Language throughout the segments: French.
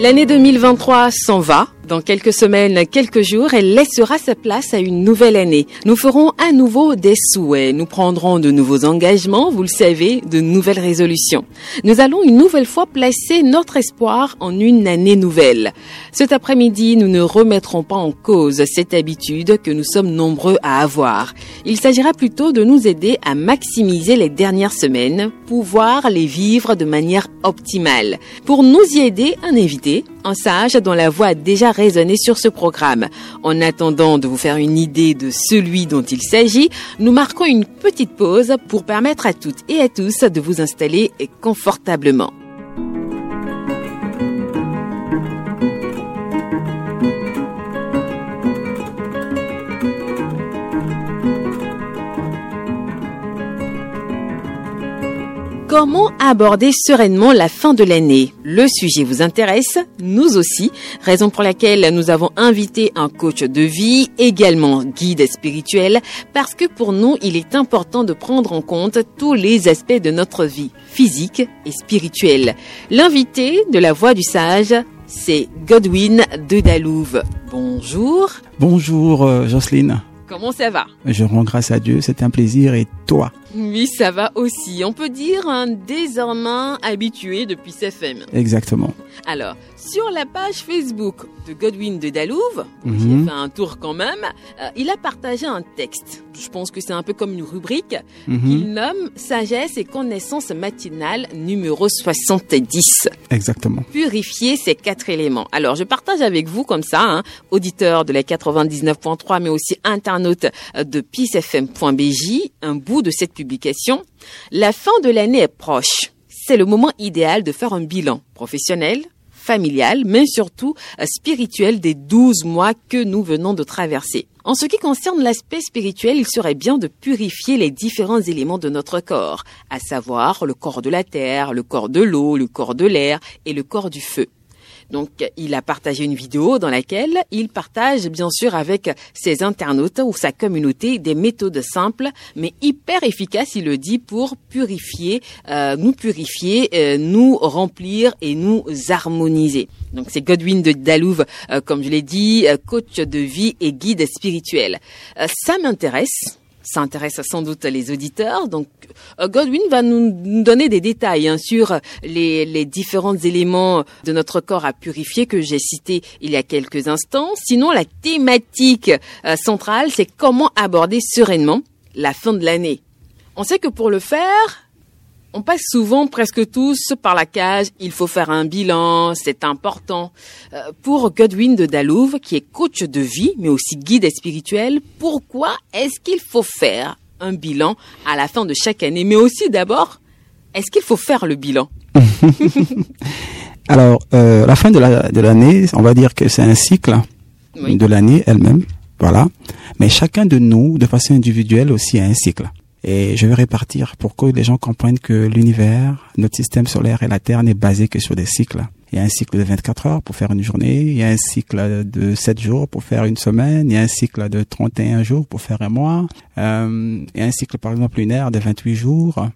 L'année 2023 s'en va. Dans quelques semaines, quelques jours, elle laissera sa place à une nouvelle année. Nous ferons à nouveau des souhaits. Nous prendrons de nouveaux engagements, vous le savez, de nouvelles résolutions. Nous allons une nouvelle fois placer notre espoir en une année nouvelle. Cet après-midi, nous ne remettrons pas en cause cette habitude que nous sommes nombreux à avoir. Il s'agira plutôt de nous aider à maximiser les dernières semaines, pouvoir les vivre de manière optimale. Pour nous y aider, un invité, un sage dont la voix a déjà résonné sur ce programme. En attendant de vous faire une idée de celui dont il s'agit, nous marquons une petite pause pour permettre à toutes et à tous de vous installer confortablement. Comment aborder sereinement la fin de l'année? Le sujet vous intéresse, nous aussi, raison pour laquelle nous avons invité un coach de vie, également guide spirituel, parce que pour nous, il est important de prendre en compte tous les aspects de notre vie, physique et spirituelle. L'invité de la voix du sage, c'est Godwin de Dalouve. Bonjour. Bonjour euh, Jocelyne. Comment ça va? Je rends grâce à Dieu, c'est un plaisir et toi oui, ça va aussi. On peut dire un désormais habitué depuis CFM. Exactement. Alors, sur la page Facebook de Godwin de Dalouve, qui mhm. fait un tour quand même, euh, il a partagé un texte. Je pense que c'est un peu comme une rubrique mhm. qu'il nomme Sagesse et connaissance matinale numéro 70. Exactement. Purifier ces quatre éléments. Alors, je partage avec vous comme ça, hein, auditeur de la 99.3, mais aussi internaute de peacefm.bj, un bout de cette publication, la fin de l'année est proche. C'est le moment idéal de faire un bilan professionnel, familial, mais surtout euh, spirituel des 12 mois que nous venons de traverser. En ce qui concerne l'aspect spirituel, il serait bien de purifier les différents éléments de notre corps, à savoir le corps de la terre, le corps de l'eau, le corps de l'air et le corps du feu. Donc, il a partagé une vidéo dans laquelle il partage, bien sûr, avec ses internautes ou sa communauté des méthodes simples, mais hyper efficaces, il le dit, pour purifier, euh, nous purifier, euh, nous remplir et nous harmoniser. Donc, c'est Godwin de Dalouve, euh, comme je l'ai dit, coach de vie et guide spirituel. ça m'intéresse ça intéresse sans doute les auditeurs. Donc, euh, Godwin va nous donner des détails hein, sur les, les, différents éléments de notre corps à purifier que j'ai cités il y a quelques instants. Sinon, la thématique euh, centrale, c'est comment aborder sereinement la fin de l'année. On sait que pour le faire, on passe souvent, presque tous, par la cage. Il faut faire un bilan, c'est important. Euh, pour Godwin de Dalouve, qui est coach de vie, mais aussi guide spirituel, pourquoi est-ce qu'il faut faire un bilan à la fin de chaque année? Mais aussi, d'abord, est-ce qu'il faut faire le bilan? Alors, euh, la fin de l'année, on va dire que c'est un cycle de l'année elle-même, voilà. Mais chacun de nous, de façon individuelle aussi, a un cycle. Et je vais répartir pour que les gens comprennent que l'univers, notre système solaire et la Terre n'est basé que sur des cycles. Il y a un cycle de 24 heures pour faire une journée, il y a un cycle de 7 jours pour faire une semaine, il y a un cycle de 31 jours pour faire un mois, euh, il y a un cycle par exemple lunaire de 28 jours,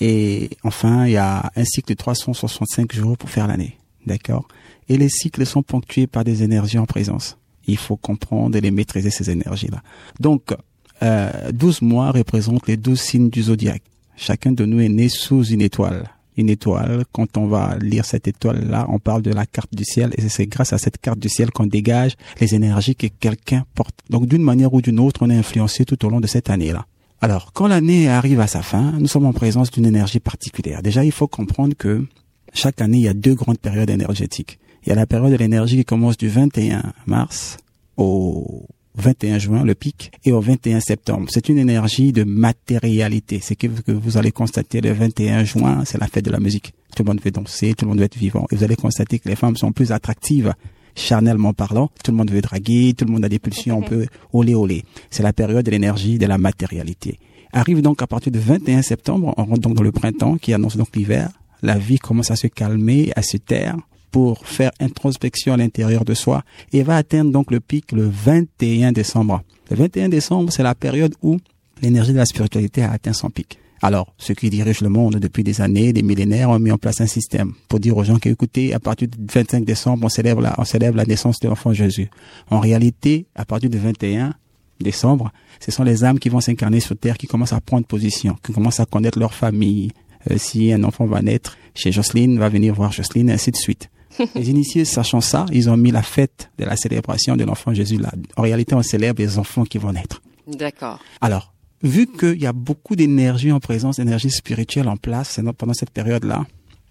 et enfin il y a un cycle de 365 jours pour faire l'année. D'accord? Et les cycles sont ponctués par des énergies en présence. Il faut comprendre et les maîtriser ces énergies-là. Donc, euh, 12 mois représentent les 12 signes du zodiaque. Chacun de nous est né sous une étoile. Une étoile, quand on va lire cette étoile-là, on parle de la carte du ciel et c'est grâce à cette carte du ciel qu'on dégage les énergies que quelqu'un porte. Donc d'une manière ou d'une autre, on est influencé tout au long de cette année-là. Alors, quand l'année arrive à sa fin, nous sommes en présence d'une énergie particulière. Déjà, il faut comprendre que chaque année, il y a deux grandes périodes énergétiques. Il y a la période de l'énergie qui commence du 21 mars au 21 juin, le pic, et au 21 septembre. C'est une énergie de matérialité. C'est que, vous allez constater le 21 juin, c'est la fête de la musique. Tout le monde veut danser, tout le monde veut être vivant. Et vous allez constater que les femmes sont plus attractives charnellement parlant, tout le monde veut draguer, tout le monde a des pulsions un peu olé olé. C'est la période de l'énergie, de la matérialité. Arrive donc à partir du 21 septembre, on rentre donc dans le printemps qui annonce donc l'hiver. La vie commence à se calmer, à se taire pour faire introspection à l'intérieur de soi et va atteindre donc le pic le 21 décembre. Le 21 décembre, c'est la période où l'énergie de la spiritualité a atteint son pic. Alors, ceux qui dirigent le monde depuis des années, des millénaires, ont mis en place un système pour dire aux gens qu'écoutez, à partir du 25 décembre, on célèbre la, on célèbre la naissance de l'enfant Jésus. En réalité, à partir du 21 décembre, ce sont les âmes qui vont s'incarner sur terre, qui commencent à prendre position, qui commencent à connaître leur famille. Euh, si un enfant va naître chez Jocelyne, va venir voir Jocelyne, ainsi de suite. Les initiés, sachant ça, ils ont mis la fête de la célébration de l'enfant Jésus là. En réalité, on célèbre les enfants qui vont naître. D'accord. Alors, vu qu'il y a beaucoup d'énergie en présence, d'énergie spirituelle en place pendant cette période-là,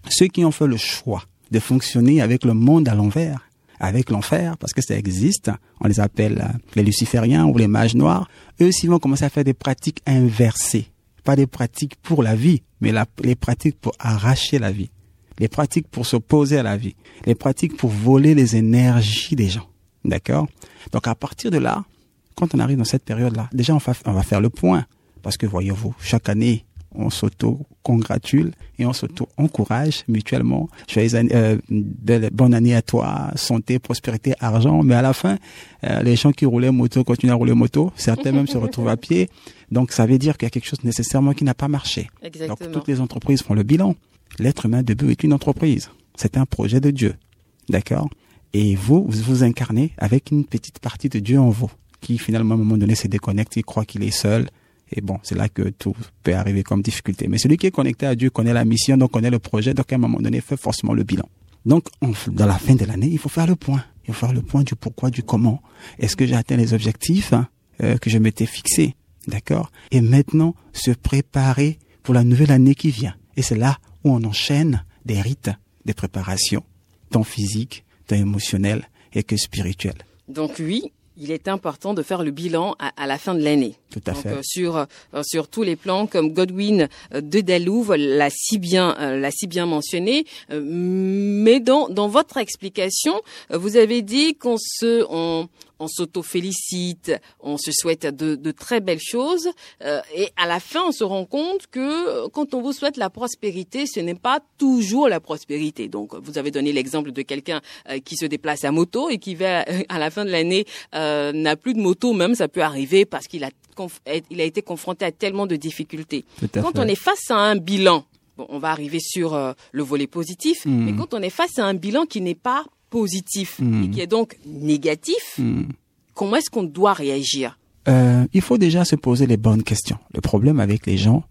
ceux qui ont fait le choix de fonctionner avec le monde à l'envers, avec l'enfer, parce que ça existe, on les appelle euh, les lucifériens ou les mages noirs, eux aussi vont commencer à faire des pratiques inversées. Pas des pratiques pour la vie, mais les pratiques pour arracher la vie. Les pratiques pour s'opposer à la vie. Les pratiques pour voler les énergies des gens. D'accord? Donc à partir de là, quand on arrive dans cette période-là, déjà on va, on va faire le point. Parce que voyez-vous, chaque année, on s'auto-congratule et on s'auto-encourage mutuellement. Joyeux euh, bonne année à toi, santé, prospérité, argent. Mais à la fin, euh, les gens qui roulaient moto continuent à rouler moto. Certains même se retrouvent à pied. Donc ça veut dire qu'il y a quelque chose nécessairement qui n'a pas marché. Exactement. Donc toutes les entreprises font le bilan. L'être humain debout est une entreprise. C'est un projet de Dieu. D'accord? Et vous, vous vous incarnez avec une petite partie de Dieu en vous qui finalement à un moment donné se déconnecte, il croit qu'il est seul, et bon, c'est là que tout peut arriver comme difficulté. Mais celui qui est connecté à Dieu connaît la mission, donc connaît le projet, donc à un moment donné fait forcément le bilan. Donc, dans la fin de l'année, il faut faire le point. Il faut faire le point du pourquoi, du comment. Est-ce que j'ai atteint les objectifs hein, euh, que je m'étais fixés? D'accord? Et maintenant, se préparer pour la nouvelle année qui vient. Et c'est là où on enchaîne des rites, des préparations, tant physiques, tant émotionnelles et que spirituelles. Donc oui, il est important de faire le bilan à, la fin de l'année. Tout à fait. Euh, sur euh, sur tous les plans, comme Godwin euh, de Dalouve l'a si bien l'a si bien mentionné. mais dans dans votre explication, vous avez dit qu'on se on on s'auto-félicite, on se souhaite de, de, très belles choses, euh, et à la fin, on se rend compte que euh, quand on vous souhaite la prospérité, ce n'est pas toujours la prospérité. Donc, vous avez donné l'exemple de quelqu'un euh, qui se déplace à moto et qui va à la fin de l'année n'a plus de moto, même ça peut arriver parce qu'il a il a été confronté à tellement de difficultés. Quand on est face à un bilan, bon, on va arriver sur le volet positif, hmm. mais quand on est face à un bilan qui n'est pas positif hmm. et qui est donc négatif, hmm. comment est-ce qu'on doit réagir? Euh, Il faut déjà se poser les bonnes questions. Le problème avec les gens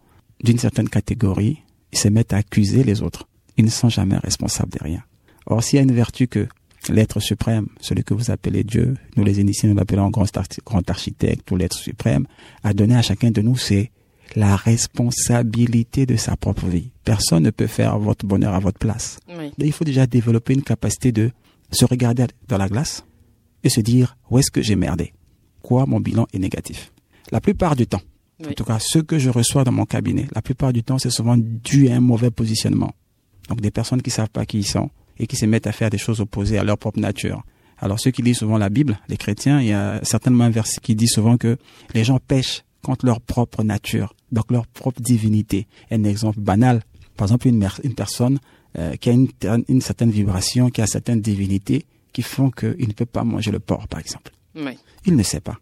d'une certaine catégorie, ils se mettent à accuser les autres. Ils ne sont jamais responsables de rien. Or, s'il y a une vertu que l'être suprême, celui que vous appelez Dieu, nous les initiés, nous l'appelons grand, grand architecte ou l'être suprême, a donné à chacun de nous, c'est la responsabilité de sa propre vie. Personne ne peut faire votre bonheur à votre place. il faut déjà développer une capacité de se regarder dans la glace et se dire où est-ce que j'ai merdé? Quoi mon bilan est négatif? La plupart du temps, en tout cas ce que je reçois dans mon cabinet, la plupart du temps c'est souvent dû à un mauvais positionnement. Donc des personnes qui savent pas qui ils sont et qui se mettent à faire des choses opposées à leur propre nature. Alors ceux qui lisent souvent la Bible, les chrétiens, il y a certainement un verset qui dit souvent que les gens pêchent contre leur propre nature, donc leur propre divinité. Un exemple banal, par exemple une, une personne euh, qui a une, une, certaine vibration, qui a certaines divinités qui font qu'il ne peut pas manger le porc, par exemple. Oui. Il ne sait pas.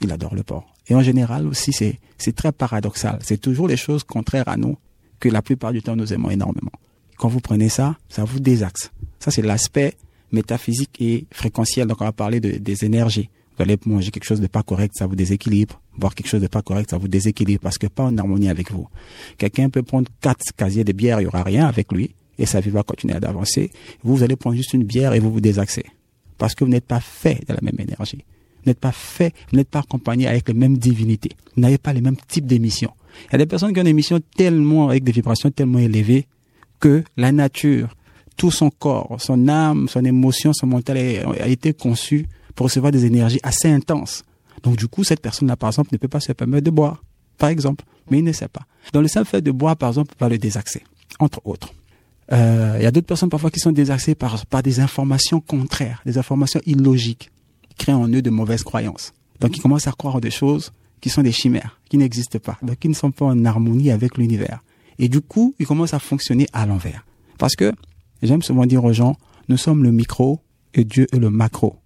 Il adore le porc. Et en général aussi, c'est, c'est très paradoxal. C'est toujours les choses contraires à nous que la plupart du temps nous aimons énormément. Quand vous prenez ça, ça vous désaxe. Ça, c'est l'aspect métaphysique et fréquentiel. Donc, on va parler de, des énergies. Vous allez manger quelque chose de pas correct, ça vous déséquilibre. Voir quelque chose de pas correct, ça vous déséquilibre parce que pas en harmonie avec vous. Quelqu'un peut prendre quatre casiers de bière, il y aura rien avec lui et sa vie va continuer d'avancer. Vous, allez prendre juste une bière et vous vous désaxez. Parce que vous n'êtes pas fait de la même énergie. Vous n'êtes pas fait, vous n'êtes pas accompagné avec les mêmes divinités. Vous n'avez pas les mêmes types d'émissions. Il y a des personnes qui ont des émissions tellement, avec des vibrations tellement élevées que la nature, tout son corps, son âme, son émotion, son mental a été conçu pour recevoir des énergies assez intenses. Donc du coup, cette personne-là, par exemple, ne peut pas se permettre de boire, par exemple, mais il ne sait pas. Dans le simple fait de boire, par exemple, va le désaxer, entre autres. Euh, il y a d'autres personnes parfois qui sont désaxées par, par des informations contraires, des informations illogiques, qui créent en eux de mauvaises croyances. Donc ils commencent à croire des choses qui sont des chimères, qui n'existent pas, donc qui ne sont pas en harmonie avec l'univers. Et du coup, ils commencent à fonctionner à l'envers. Parce que, j'aime souvent dire aux gens, nous sommes le micro et Dieu est le macro.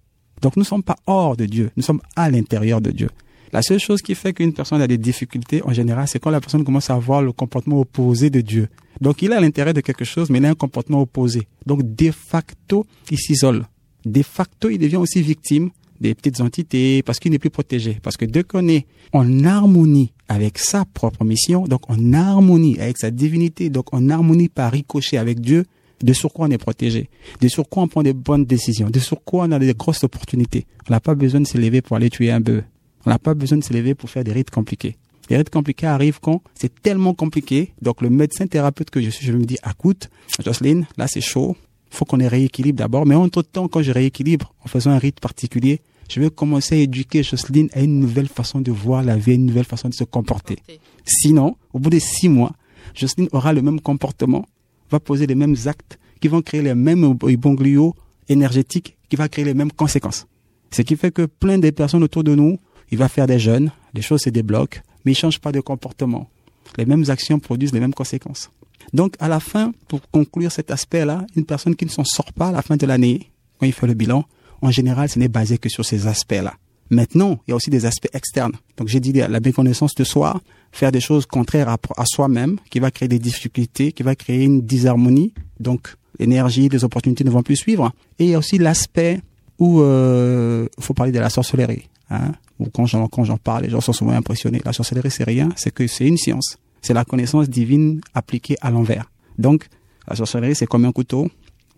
Donc nous ne sommes pas hors de Dieu, nous sommes à l'intérieur de Dieu. La seule chose qui fait qu'une personne a des difficultés, en général, c'est quand la personne commence à avoir le comportement opposé de Dieu. Donc, il a l'intérêt de quelque chose, mais il a un comportement opposé. Donc, de facto, il s'isole. De facto, il devient aussi victime des petites entités parce qu'il n'est plus protégé. Parce que dès qu'on est en harmonie avec sa propre mission, donc en harmonie avec sa divinité, donc en harmonie par ricochet avec Dieu, de sur quoi on est protégé, de sur quoi on prend des bonnes décisions, de sur quoi on a des grosses opportunités. On n'a pas besoin de s'élever pour aller tuer un bœuf. On n'a pas besoin de s'élever pour faire des rites compliqués. Les rites compliqués arrivent quand c'est tellement compliqué. Donc le médecin thérapeute que je suis, je me dis, écoute, Jocelyne, là c'est chaud. Faut qu'on ait rééquilibre d'abord. Mais entre temps, quand je rééquilibre en faisant un rite particulier, je vais commencer à éduquer Jocelyne à une nouvelle façon de voir la vie, une nouvelle façon de se comporter. Sinon, au bout de six mois, Jocelyne aura le même comportement, va poser les mêmes actes, qui vont créer les mêmes imbroglios énergétiques, qui va créer les mêmes conséquences. Ce qui fait que plein de personnes autour de nous il va faire des jeûnes, les choses se débloquent, mais il change pas de comportement. Les mêmes actions produisent les mêmes conséquences. Donc, à la fin, pour conclure cet aspect-là, une personne qui ne s'en sort pas à la fin de l'année, quand il fait le bilan, en général, ce n'est basé que sur ces aspects-là. Maintenant, il y a aussi des aspects externes. Donc, j'ai dit la méconnaissance de soi, faire des choses contraires à, soi-même, qui va créer des difficultés, qui va créer une disharmonie. Donc, l'énergie, les opportunités ne vont plus suivre. Et il y a aussi l'aspect où euh, il faut parler de la sorcellerie. Hein ou quand j'en, quand j'en parle, les gens sont souvent impressionnés. La sorcellerie, c'est rien, c'est que c'est une science. C'est la connaissance divine appliquée à l'envers. Donc, la sorcellerie, c'est comme un couteau.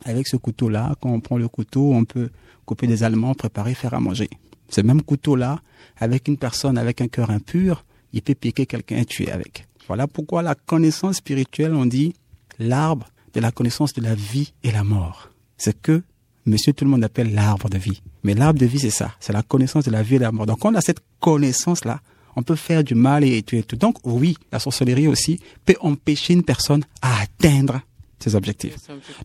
Avec ce couteau-là, quand on prend le couteau, on peut couper des aliments, préparer, faire à manger. Ce même couteau-là, avec une personne avec un cœur impur, il peut piquer quelqu'un et tuer avec. Voilà pourquoi la connaissance spirituelle, on dit l'arbre de la connaissance de la vie et la mort. C'est que monsieur tout le monde appelle l'arbre de vie. Mais l'arbre de vie, c'est ça. C'est la connaissance de la vie et de la mort. Donc, quand on a cette connaissance-là, on peut faire du mal et tuer tout. Donc, oui, la sorcellerie aussi peut empêcher une personne à atteindre ses objectifs.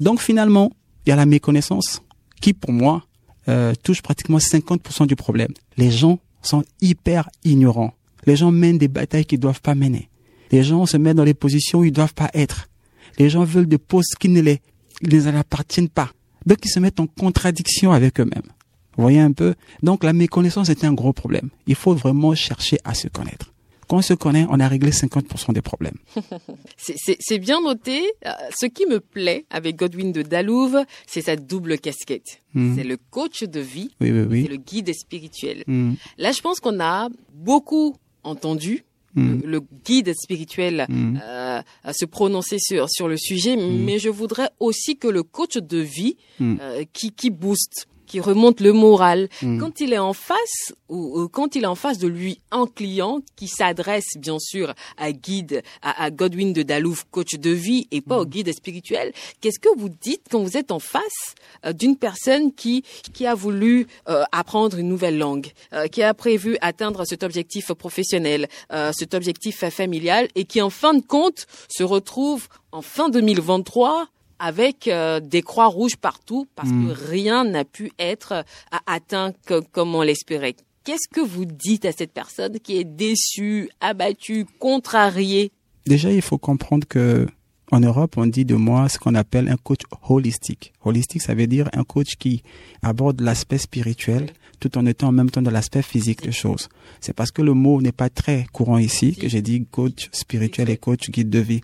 Donc, finalement, il y a la méconnaissance qui, pour moi, euh, touche pratiquement 50% du problème. Les gens sont hyper ignorants. Les gens mènent des batailles qu'ils ne doivent pas mener. Les gens se mettent dans des positions où ils ne doivent pas être. Les gens veulent des postes qui ne les, ne les appartiennent pas. Donc ils se mettent en contradiction avec eux-mêmes. Vous voyez un peu? Donc la méconnaissance est un gros problème. Il faut vraiment chercher à se connaître. Quand on se connaît, on a réglé 50% des problèmes. c'est bien noté. Euh, ce qui me plaît avec Godwin de Dalouve, c'est sa double casquette. Hmm. C'est le coach de vie, oui, oui, oui. c'est le guide spirituel. Hmm. Là, je pense qu'on a beaucoup entendu Mm. le, guide spirituel mm. euh, à se prononcer sur sur le sujet, mm. mais je voudrais aussi que le coach de vie euh, qui qui booste qui remonte le moral. Hmm. Quand il est en face ou, quand il est en face de lui un client qui s'adresse bien sûr à guide, à, Godwin de Dalouf, coach de vie et pas au hmm. guide spirituel, qu'est-ce que vous dites quand vous êtes en face euh, d'une personne qui qui a voulu euh, apprendre une nouvelle langue, euh, qui a prévu atteindre cet objectif professionnel, cet objectif familial et qui en fin de compte se retrouve en fin 2023 avec euh, des croix rouges partout parce que hmm. rien n'a pu être euh, atteint comme on l'espérait. Qu'est-ce que vous dites à cette personne qui est déçue, abattue, contrariée? Déjà, il faut comprendre que en Europe, on dit de moi ce qu'on appelle un coach holistique. Holistique, ça veut dire un coach qui aborde l'aspect spirituel tout en étant en même temps dans l'aspect physique des choses. C'est parce que le mot n'est pas très courant ici que j'ai dit coach spirituel et coach guide de vie.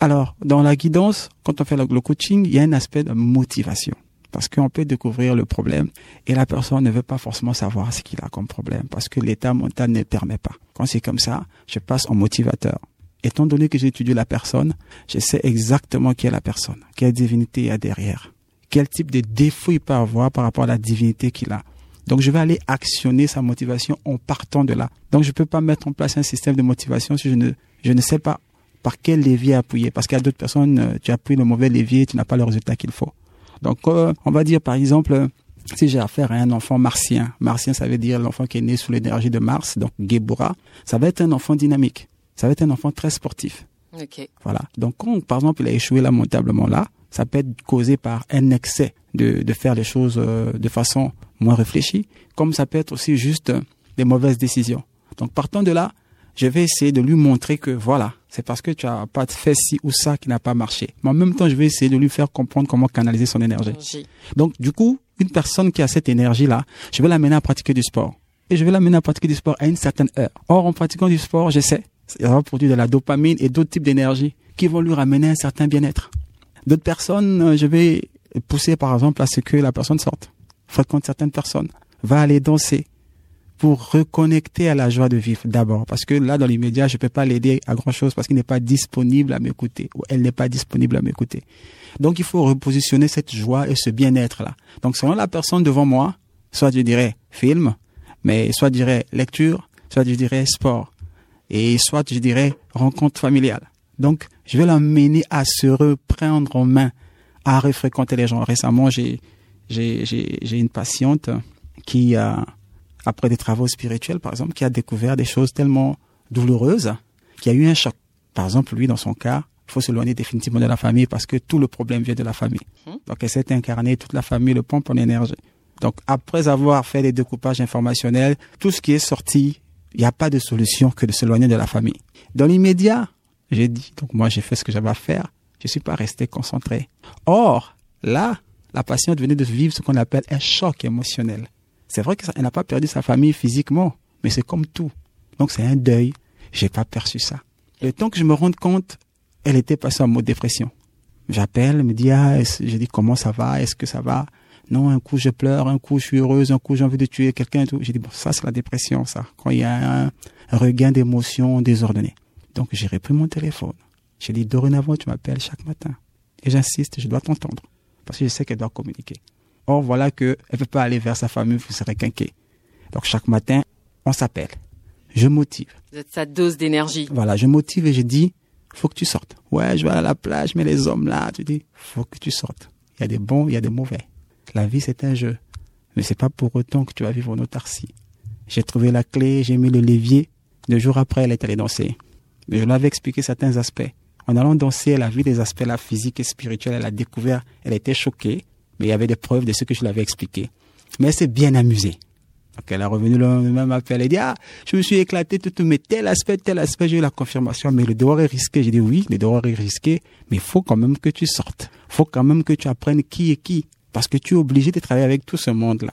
Alors, dans la guidance, quand on fait le coaching, il y a un aspect de motivation. Parce qu'on peut découvrir le problème et la personne ne veut pas forcément savoir ce qu'il a comme problème parce que l'état mental ne permet pas. Quand c'est comme ça, je passe en motivateur. Étant donné que j'ai étudié la personne, je sais exactement qui est la personne, quelle divinité il y a derrière, quel type de défaut il peut avoir par rapport à la divinité qu'il a. Donc je vais aller actionner sa motivation en partant de là. Donc je ne peux pas mettre en place un système de motivation si je ne, je ne sais pas par quel levier appuyer. Parce qu'il y a d'autres personnes, euh, tu appuies le mauvais levier, tu n'as pas le résultat qu'il faut. Donc, euh, on va dire par exemple, si j'ai affaire à un enfant martien, martien ça veut dire l'enfant qui est né sous l'énergie de Mars, donc Gebura, ça va être un enfant dynamique, ça va être un enfant très sportif. Okay. Voilà. Donc quand par exemple il a échoué lamentablement là, ça peut être causé par un excès de, de faire les choses euh, de façon moins réfléchie, comme ça peut être aussi juste des mauvaises décisions. Donc partant de là, je vais essayer de lui montrer que voilà, c'est parce que tu as pas fait ci ou ça qui n'a pas marché. Mais en même temps, je vais essayer de lui faire comprendre comment canaliser son énergie. Donc, du coup, une personne qui a cette énergie-là, je vais l'amener à pratiquer du sport. et je vais l'amener à pratiquer du sport à une certaine heure. Or, en pratiquant du sport, je sais, il va produire de la dopamine et d'autres types d'énergie qui vont lui ramener un certain bien-être. D'autres personnes, euh, je vais pousser par exemple à ce que la personne sorte, fréquente certaines personnes, va aller danser pour reconnecter à la joie de vivre d'abord. Parce que là, dans l'immédiat, je ne peux pas l'aider à grand chose parce qu'il n'est pas disponible à m'écouter ou elle n'est pas disponible à m'écouter. Donc, il faut repositionner cette joie et ce bien-être-là. Donc, selon la personne devant moi, soit je dirais film, mais soit je dirais lecture, soit je dirais sport, et soit je dirais rencontre familiale. Donc, je vais l'amener à se reprendre en main, à refréquenter les gens. Récemment, j'ai, j'ai, j'ai, j'ai une patiente qui a, après des travaux spirituels, par exemple, qui a découvert des choses tellement douloureuses, qui a eu un choc. Par exemple, lui, dans son cas, il faut s'éloigner définitivement de la famille parce que tout le problème vient de la famille. Hum. Donc, elle s'est incarnée, toute la famille le pompe en énergie. Donc, après avoir fait des découpages informationnels, tout ce qui est sorti, il n'y a pas de solution que de s'éloigner de la famille. Dans l'immédiat, j'ai dit, donc moi j'ai fait ce que j'avais à faire, je ne suis pas resté concentré. Or, là, la patiente venait de vivre ce qu'on appelle un choc émotionnel. C'est vrai qu'elle n'a pas perdu sa famille physiquement, mais c'est comme tout. Donc c'est un deuil. J'ai pas perçu ça. Le temps que je me rende compte, elle était passée en mode dépression. J'appelle, me dit ah, je dis comment ça va, est-ce que ça va? Non, un coup je pleure, un coup je suis heureuse, un coup j'ai envie de tuer quelqu'un. Tout. J'ai dit bon, ça c'est la dépression, ça. Quand il y a un, regain d'émotions désordonnées. Donc j'ai repris mon téléphone. J'ai dit dorénavant tu m'appelles chaque matin. Et j'insiste, je dois t'entendre parce que je sais qu'elle doit communiquer. Or, voilà qu'elle ne peut pas aller vers sa famille, vous serez quinqué. Donc, chaque matin, on s'appelle. Je motive. Vous êtes sa dose d'énergie. Voilà, je motive et je dis, faut que tu sortes. Ouais, je vais à la plage, mais les hommes là, tu dis, faut que tu sortes. Il y a des bons, il y a des mauvais. La vie, c'est un jeu. Mais c'est pas pour autant que tu vas vivre en autarcie. J'ai trouvé la clé, j'ai mis le levier. Deux jours après, elle est allée danser. Je lui avais expliqué certains aspects. En allant danser, elle a vu des aspects là, physiques et spirituels. Elle a découvert, elle était choquée mais il y avait des preuves de ce que je l'avais expliqué. Mais elle s'est bien amusée. Donc elle a revenu le même appel. Elle a dit, ah, je me suis éclaté tout, mais tel aspect, tel aspect, j'ai eu la confirmation, mais le devoir est risqué. J'ai dit, oui, le devoir est risqué, mais il faut quand même que tu sortes. Il faut quand même que tu apprennes qui est qui. Parce que tu es obligé de travailler avec tout ce monde-là.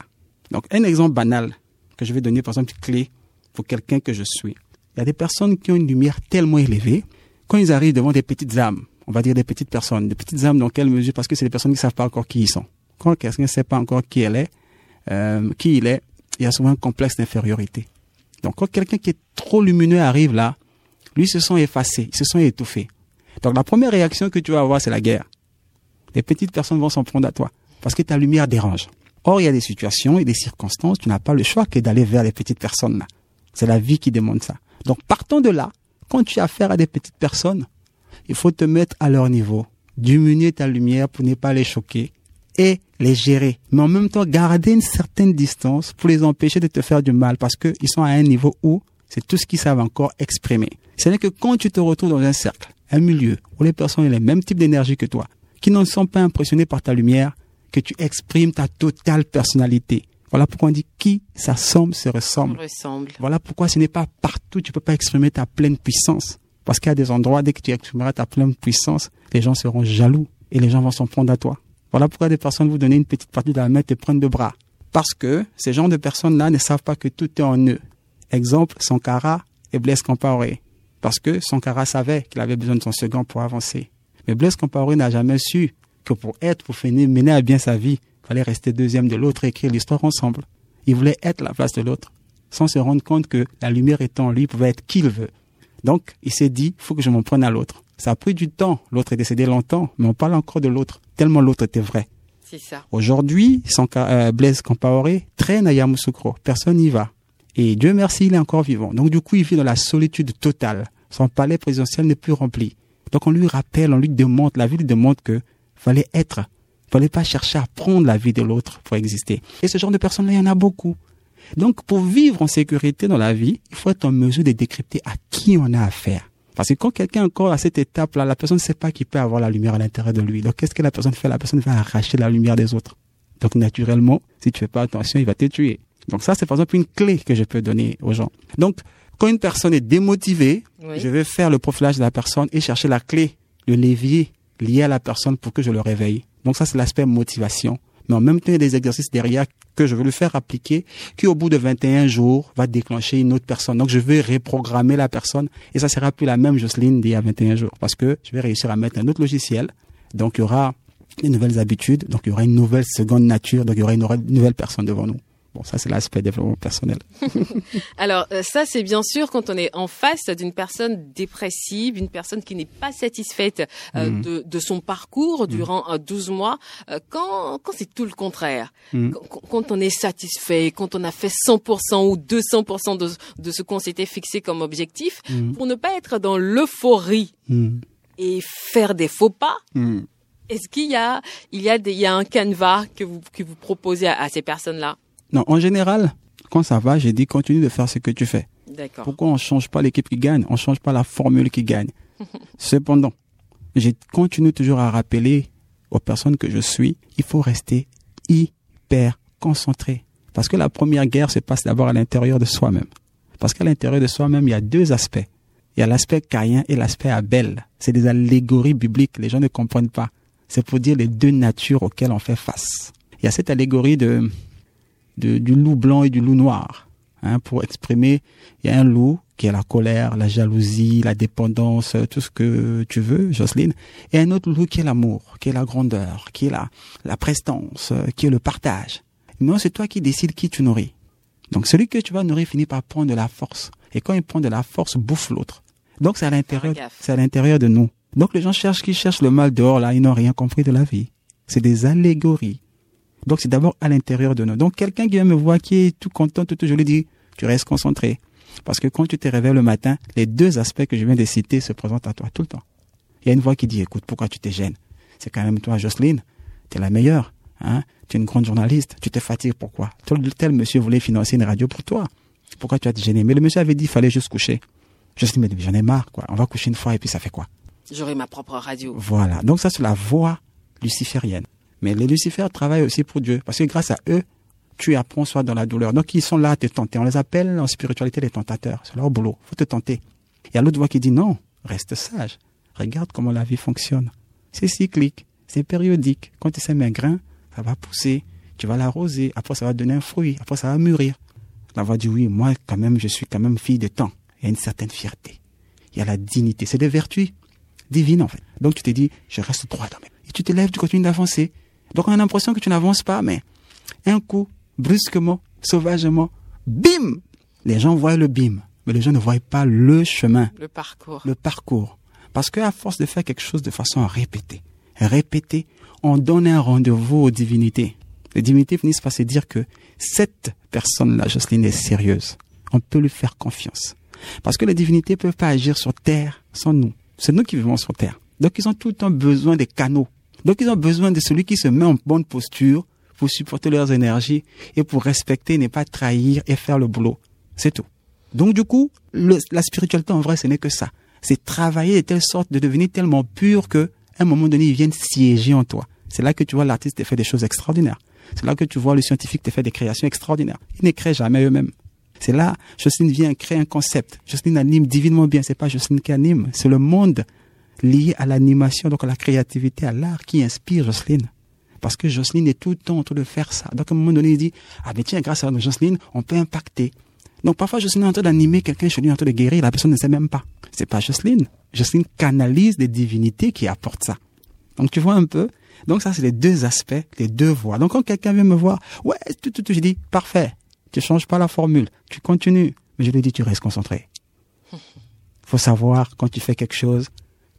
Donc, un exemple banal que je vais donner, par exemple, clé pour quelqu'un que je suis. Il y a des personnes qui ont une lumière tellement élevée, quand ils arrivent devant des petites âmes, on va dire des petites personnes, des petites âmes dans quelle mesure? Parce que c'est des personnes qui ne savent pas encore qui ils sont quand quelqu'un ne sait pas encore qui elle est, euh, qui il est, il y a souvent un complexe d'infériorité. Donc quand quelqu'un qui est trop lumineux arrive là, lui se sent effacé, il se sent étouffé. Donc la première réaction que tu vas avoir, c'est la guerre. Les petites personnes vont s'en prendre à toi parce que ta lumière dérange. Or, il y a des situations et des circonstances, tu n'as pas le choix que d'aller vers les petites personnes là. C'est la vie qui demande ça. Donc partant de là, quand tu as affaire à des petites personnes, il faut te mettre à leur niveau, diminuer ta lumière pour ne pas les choquer, et les gérer. Mais en même temps, garder une certaine distance pour les empêcher de te faire du mal parce qu'ils sont à un niveau où c'est tout ce qu'ils savent encore exprimer. C'est-à-dire que quand tu te retrouves dans un cercle, un milieu où les personnes ont le même type d'énergie que toi, qui ne sont pas impressionnés par ta lumière, que tu exprimes ta totale personnalité. Voilà pourquoi on dit qui s'assemble se ressemble. ressemble. Voilà pourquoi ce n'est pas partout tu peux pas exprimer ta pleine puissance. Parce qu'il y a des endroits, dès que tu exprimeras ta pleine puissance, les gens seront jaloux et les gens vont s'en prendre à toi. Voilà pourquoi des personnes vous donnent une petite partie de la main et prennent de bras. Parce que ces gens de personnes-là ne savent pas que tout est en eux. Exemple, Sankara et Blaise Compaoré. Parce que Sankara savait qu'il avait besoin de son second pour avancer. Mais Blaise Compaoré n'a jamais su que pour être, pour finir, mener à bien sa vie, il fallait rester deuxième de l'autre et écrire l'histoire ensemble. Il voulait être la place de l'autre, sans se rendre compte que la lumière étant en lui, il pouvait être qui il veut. Donc, il s'est dit, il faut que je m'en prenne à l'autre. Ça a pris du temps. L'autre est décédé longtemps, mais on parle encore de l'autre, tellement l'autre était vrai. C'est ça. Aujourd'hui, euh, Blaise Compaoré traîne à Yamoussoukro. Personne n'y va. Et Dieu merci, il est encore vivant. Donc du coup, il vit dans la solitude totale. Son palais présidentiel n'est plus rempli. Donc on lui rappelle, on lui demande, la vie lui demande que fallait être, fallait pas chercher à prendre la vie de l'autre pour exister. Et ce genre de personnes-là, il y en a beaucoup. Donc pour vivre en sécurité dans la vie, il faut être en mesure de décrypter à qui on a affaire. Parce que quand quelqu'un est encore à cette étape-là, la personne ne sait pas qu'il peut avoir la lumière à l'intérieur de lui. Donc qu'est-ce que la personne fait? La personne va arracher la lumière des autres. Donc naturellement, si tu fais pas attention, il va te tuer. Donc ça, c'est par exemple une clé que je peux donner aux gens. Donc quand une personne est démotivée, je vais faire le profilage de la personne et chercher la clé, le levier lié à la personne pour que je le réveille. Donc ça, c'est l'aspect motivation. Mais en même temps, il y a des exercices derrière que je veux le faire appliquer, qui au bout de 21 jours va déclencher une autre personne. Donc je vais reprogrammer la personne et ça sera plus la même Jocelyne d'il y a 21 jours parce que je vais réussir à mettre un autre logiciel. Donc il y aura des nouvelles habitudes, donc il y aura une nouvelle seconde nature, donc il y aura une nouvelle personne devant nous. Bon, ça c'est l'aspect développement personnel. Alors euh, ça c'est bien sûr quand on est en face d'une personne dépressive, une personne qui n'est pas satisfaite euh, mm. de, de, son parcours durant euh, 12 mois. Euh, quand, quand c'est tout le contraire, mm. quand, on est satisfait, quand on a fait 100% ou 200% de, de ce qu'on s'était fixé comme objectif, mm. pour ne pas être dans l'euphorie et faire des faux pas. Est-ce qu'il y a, il y a, des, il y a un canevas que vous, que vous proposez à, à ces personnes-là? Non, en général, quand ça va, j'ai dit continue de faire ce que tu fais. D'accord. Pourquoi on change pas l'équipe qui gagne? On change pas la formule qui gagne. Cependant, j'ai continue toujours à rappeler aux personnes que je suis, il faut rester hyper concentré. Parce que la première guerre se passe d'abord à l'intérieur de soi-même. Parce qu'à l'intérieur de soi-même, il y a deux aspects. Il y a l'aspect Caïn et l'aspect Abel. C'est des allégories bibliques, les gens ne comprennent pas. C'est pour dire les deux natures auxquelles on fait face. Il y a cette allégorie de de, du loup blanc et du loup noir. Hein, pour exprimer, il y a un loup qui est la colère, la jalousie, la dépendance, tout ce que tu veux, Jocelyne, et un autre loup qui est l'amour, qui est la grandeur, qui est la, la prestance, qui est le partage. Non, c'est toi qui décides qui tu nourris. Donc celui que tu vas nourrir finit par prendre de la force. Et quand il prend de la force, bouffe l'autre. Donc c'est à l'intérieur, c'est à l'intérieur de nous. Donc les gens cherchent qui cherchent le mal dehors là, ils n'ont rien compris de la vie. C'est des allégories. Donc c'est d'abord à l'intérieur de nous. Donc quelqu'un qui vient me voir, qui est tout content, tout, tout, je lui dis, tu restes concentré. Parce que quand tu te réveilles le matin, les deux aspects que je viens de citer se présentent à toi tout le temps. Il y a une voix qui dit, écoute, pourquoi tu te gênes? C'est quand même toi, Jocelyne, tu es la meilleure. Hein? Tu es une grande journaliste, tu te fatigues, pourquoi? Tel, tel monsieur voulait financer une radio pour toi. Pourquoi tu as te gêné? Mais le monsieur avait dit, il fallait juste coucher. Jocelyne mais j'en ai marre, quoi. On va coucher une fois et puis ça fait quoi? J'aurai ma propre radio. Voilà. Donc ça, c'est la voix luciférienne. Mais les Lucifères travaillent aussi pour Dieu, parce que grâce à eux, tu apprends soit dans la douleur. Donc ils sont là à te tenter. On les appelle en spiritualité les tentateurs. C'est leur boulot. faut te tenter. Il y a l'autre voix qui dit non, reste sage. Regarde comment la vie fonctionne. C'est cyclique, c'est périodique. Quand tu sèmes un grain, ça va pousser. Tu vas l'arroser. Après, ça va donner un fruit. Après, ça va mûrir. La voix dit oui, moi, quand même, je suis quand même fille de temps. Il y a une certaine fierté. Il y a la dignité. C'est des vertus divines, en fait. Donc tu te dis, je reste droit dans mes... Et tu te lèves, tu continues d'avancer. Donc on a l'impression que tu n'avances pas, mais un coup, brusquement, sauvagement, bim Les gens voient le bim, mais les gens ne voient pas le chemin. Le parcours. Le parcours. Parce qu'à force de faire quelque chose de façon répétée, répéter, on donne un rendez-vous aux divinités. Les divinités finissent par se dire que cette personne-là, Jocelyne, est sérieuse. On peut lui faire confiance. Parce que les divinités ne peuvent pas agir sur terre sans nous. C'est nous qui vivons sur terre. Donc ils ont tout le temps besoin des canaux donc ils ont besoin de celui qui se met en bonne posture pour supporter leurs énergies et pour respecter, ne pas trahir et faire le boulot. C'est tout. Donc du coup, la spiritualité en vrai, ce n'est que ça. C'est travailler de telle sorte de devenir tellement pur que à un moment donné, ils viennent siéger en toi. C'est là que tu vois l'artiste fait des choses extraordinaires. C'est là que tu vois le scientifique te fait des créations extraordinaires. Ils ne créent jamais eux-mêmes. C'est là, Jocelyne vient créer un concept. Jocelyne anime divinement bien. C'est pas Jocelyne qui anime. C'est le monde lié à l'animation, donc à la créativité, à l'art qui inspire Jocelyne. Parce que Jocelyne est tout le temps en train de faire ça. Donc à un moment donné, il dit, ah mais tiens, grâce à Jocelyne, on peut impacter. Donc parfois Jocelyne est en train d'animer quelqu'un chez lui, en train de guérir, la personne ne sait même pas. C'est pas Jocelyne. Jocelyne canalise des divinités qui apportent ça. Donc tu vois un peu. Donc ça, c'est les deux aspects, les deux voix. Donc quand quelqu'un vient me voir, ouais, tout, tout, tout, je dis, parfait. Tu changes pas la formule. Tu continues. Mais je lui dis, tu restes concentré. Faut savoir quand tu fais quelque chose,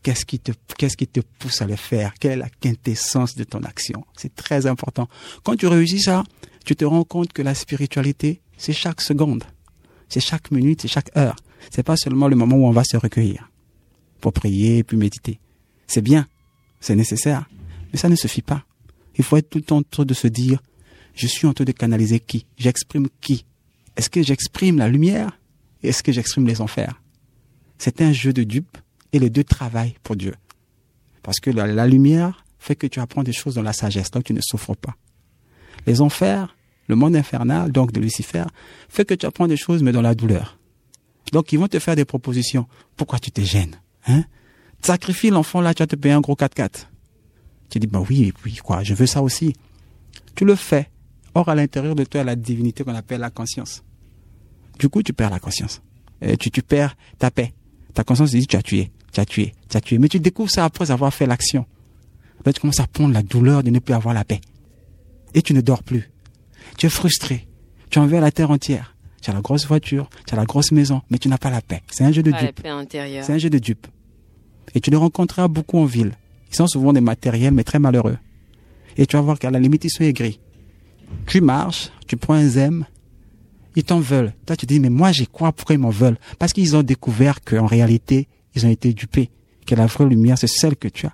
Qu'est-ce qui te, pousse à le faire? Quelle est la quintessence de ton action? C'est très important. Quand tu réussis ça, tu te rends compte que la spiritualité, c'est chaque seconde, c'est chaque minute, c'est chaque heure. C'est pas seulement le moment où on va se recueillir pour prier puis méditer. C'est bien, c'est nécessaire, mais ça ne suffit pas. Il faut être tout le temps en train de se dire, je suis en train de canaliser qui? J'exprime qui? Est-ce que j'exprime la lumière? Est-ce que j'exprime les enfers? C'est un jeu de dupes et les deux travaillent pour Dieu. Parce que la, lumière fait que tu apprends des choses dans la sagesse, donc tu ne souffres pas. Les enfers, le monde infernal, donc de Lucifer, fait que tu apprends des choses, mais dans la douleur. Donc ils vont te faire des propositions. Pourquoi tu te gênes hein? Sacrifie l'enfant là, tu vas te payer un gros 4x4. Tu dis, bah oui, oui, quoi, je veux ça aussi. Tu le fais. Or, à l'intérieur de toi, la divinité qu'on appelle la conscience. Du coup, tu perds la conscience. Et tu, tu perds ta paix. Ta conscience dit, tu as tué, tu as tué, tu as tué. Mais tu découvres ça après avoir fait l'action. Là, tu commences à prendre la douleur de ne plus avoir la paix. Et tu ne dors plus. Tu es frustré. Tu envers la terre entière. Tu as la grosse voiture, tu as la grosse maison, mais tu n'as pas la paix. C'est un jeu de dupe. C'est un jeu de dupe. Et tu les rencontreras beaucoup en ville. Ils sont souvent des matériels, mais très malheureux. Et tu vas voir qu'à la limite, ils sont aigris. Tu marches, tu prends un zème, ils t'en veulent. Toi, tu dis, mais moi, j'ai quoi Pourquoi ils m'en veulent? Parce qu'ils ont découvert qu'en réalité, ils ont été dupés. Que la vraie lumière, c'est celle que tu as.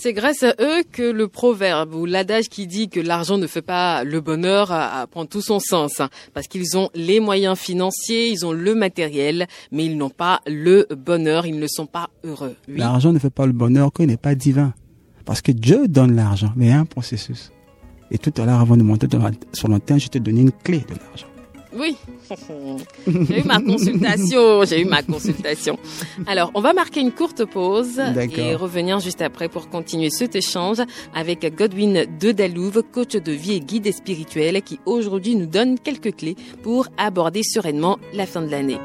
C'est grâce à eux que le proverbe ou l'adage qui dit que l'argent ne fait pas le bonheur prend tout son sens. Hein. Parce qu'ils ont les moyens financiers, ils ont le matériel, mais ils n'ont pas le bonheur, ils ne sont pas heureux. L'argent ne fait pas le bonheur qu'il n'est pas divin. Parce que Dieu donne l'argent, mais il y a un processus. Et tout à l'heure, avant de monter sur l'antenne, je te donné une clé de l'argent. Oui, j'ai eu ma consultation, j'ai eu ma consultation. Alors, on va marquer une courte pause et revenir juste après pour continuer cet échange avec Godwin de Dalouve, coach de vie et guide spirituel qui aujourd'hui nous donne quelques clés pour aborder sereinement la fin de l'année.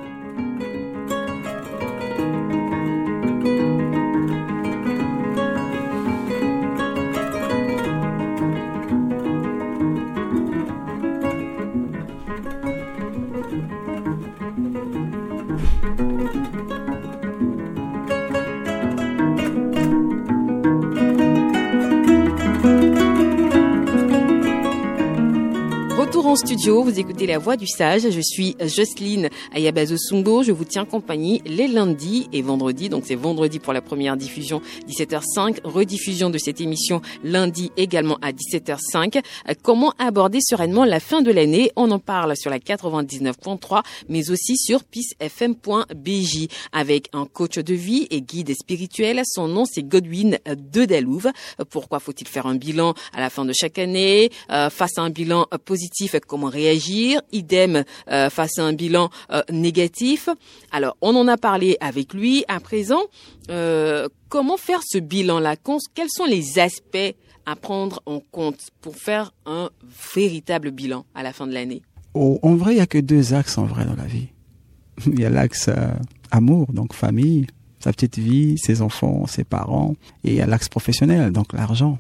Studio, vous écoutez La Voix du Sage. Je suis Jocelyne Ayabazo Sungo. Je vous tiens compagnie les lundis et vendredis. Donc c'est vendredi pour la première diffusion, 17h05. Rediffusion de cette émission lundi également à 17h05. Comment aborder sereinement la fin de l'année? On en parle sur la 99.3, mais aussi sur peacefm.bj avec un coach de vie et guide spirituel. Son nom c'est Godwin de Dalouve. Pourquoi faut-il faire un bilan à la fin de chaque année? Euh, Face à un bilan positif comment réagir, idem euh, face à un bilan euh, négatif. Alors, on en a parlé avec lui. À présent, euh, comment faire ce bilan-là? Quels sont les aspects à prendre en compte pour faire un véritable bilan à la fin de l'année? Oh, En vrai, il n'y a que deux axes en vrai dans la vie. Il y a l'axe amour, donc famille, sa petite vie, ses enfants, ses parents, et il y a l'axe professionnel, donc l'argent.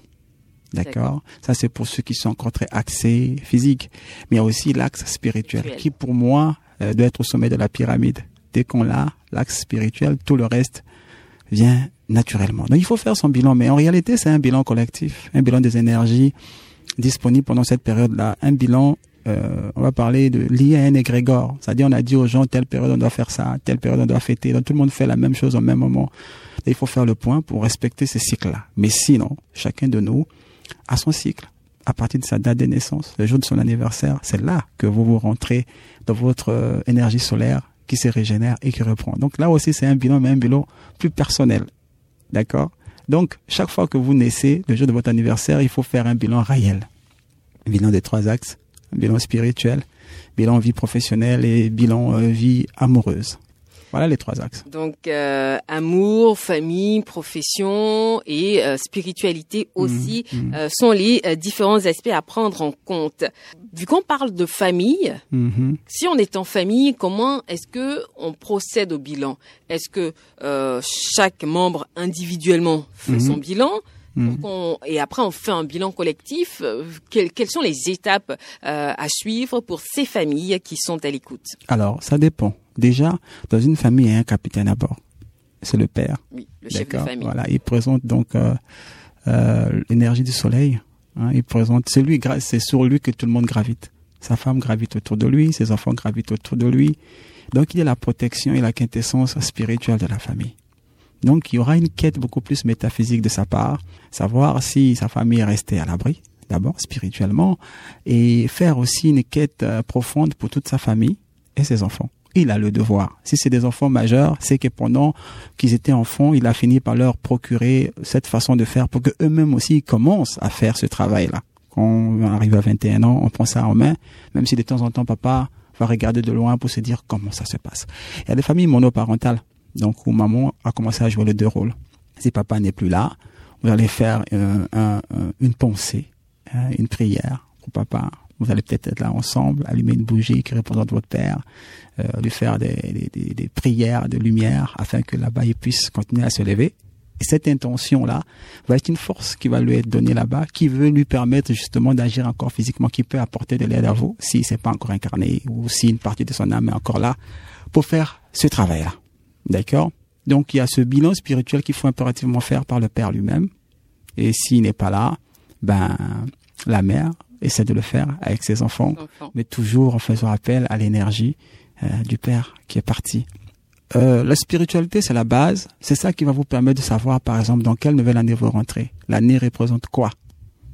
D'accord Ça, c'est pour ceux qui sont encore très axés physiques. Mais il y a aussi l'axe spirituel, qui pour moi euh, doit être au sommet de la pyramide. Dès qu'on l'a, l'axe spirituel, tout le reste vient naturellement. Donc il faut faire son bilan, mais en réalité, c'est un bilan collectif, un bilan des énergies disponibles pendant cette période-là, un bilan euh, on va parler de lié à un égrégore. C'est-à-dire, on a dit aux gens, telle période, on doit faire ça, telle période, on doit fêter. Donc, tout le monde fait la même chose au même moment. Et il faut faire le point pour respecter ces cycles-là. Mais sinon, chacun de nous à son cycle, à partir de sa date de naissance, le jour de son anniversaire, c'est là que vous vous rentrez dans votre euh, énergie solaire qui se régénère et qui reprend. Donc là aussi, c'est un bilan, mais un bilan plus personnel. D'accord? Donc, chaque fois que vous naissez, le jour de votre anniversaire, il faut faire un bilan réel. Bilan des trois axes, bilan spirituel, bilan vie professionnelle et bilan euh, vie amoureuse. Voilà les trois axes. Donc euh, amour, famille, profession et euh, spiritualité aussi mmh. Euh, sont les différents aspects à prendre en compte. Vu qu'on parle de famille, mmh. si on est en famille, comment est-ce que on procède au bilan? Est-ce que chaque membre individuellement fait son bilan et après, on fait un bilan collectif? quelles, sont les étapes à suivre pour ces familles qui sont à l'écoute? Alors, ça dépend. Déjà, dans une famille, il y a un capitaine à bord. C'est le père. Oui, le chef de famille. Voilà, il présente donc euh, euh, l'énergie du soleil. Hein, il présente, c'est lui, c'est sur lui que tout le monde gravite. Sa femme gravite autour de lui, ses enfants gravitent autour de lui. Donc, il est la protection et la quintessence spirituelle de la famille. Donc, il y aura une quête beaucoup plus métaphysique de sa part, savoir si sa famille est restée à l'abri, d'abord spirituellement, et faire aussi une quête euh, profonde pour toute sa famille et ses enfants il a le devoir. Si c'est des enfants majeurs, c'est que pendant qu'ils étaient enfants, il a fini par leur procurer cette façon de faire pour que eux-mêmes aussi commencent à faire ce travail-là. Quand on arrive à 21 ans, on prend ça en main, même si de temps en temps papa va regarder de loin pour se dire comment ça se passe. Il y a des familles monoparentales, donc où maman a commencé à jouer les deux rôles. Si papa n'est plus là, vous allez faire euh, une pensée, hein, une prière au papa. Vous allez peut-être être là ensemble, allumer une bougie qui représente votre père, euh, lui faire des, des, des, prières de lumière afin que là-bas il puisse continuer à se lever. Et cette intention-là va être une force qui va lui être donnée là-bas, qui veut lui permettre justement d'agir encore physiquement, qui peut apporter de l'aide à vous, si c'est pas encore incarné, ou si une partie de son âme est encore là, pour faire ce travail-là. D'accord? Donc il y a ce bilan spirituel qu'il faut impérativement faire par le Père lui-même. Et s'il n'est pas là, ben la mère essaie de le faire avec ses enfants, mais toujours en faisant appel à l'énergie euh, du Père qui est parti. Euh, la spiritualité, c'est la base. C'est ça qui va vous permettre de savoir, par exemple, dans quelle nouvelle année vous rentrez. L'année représente quoi?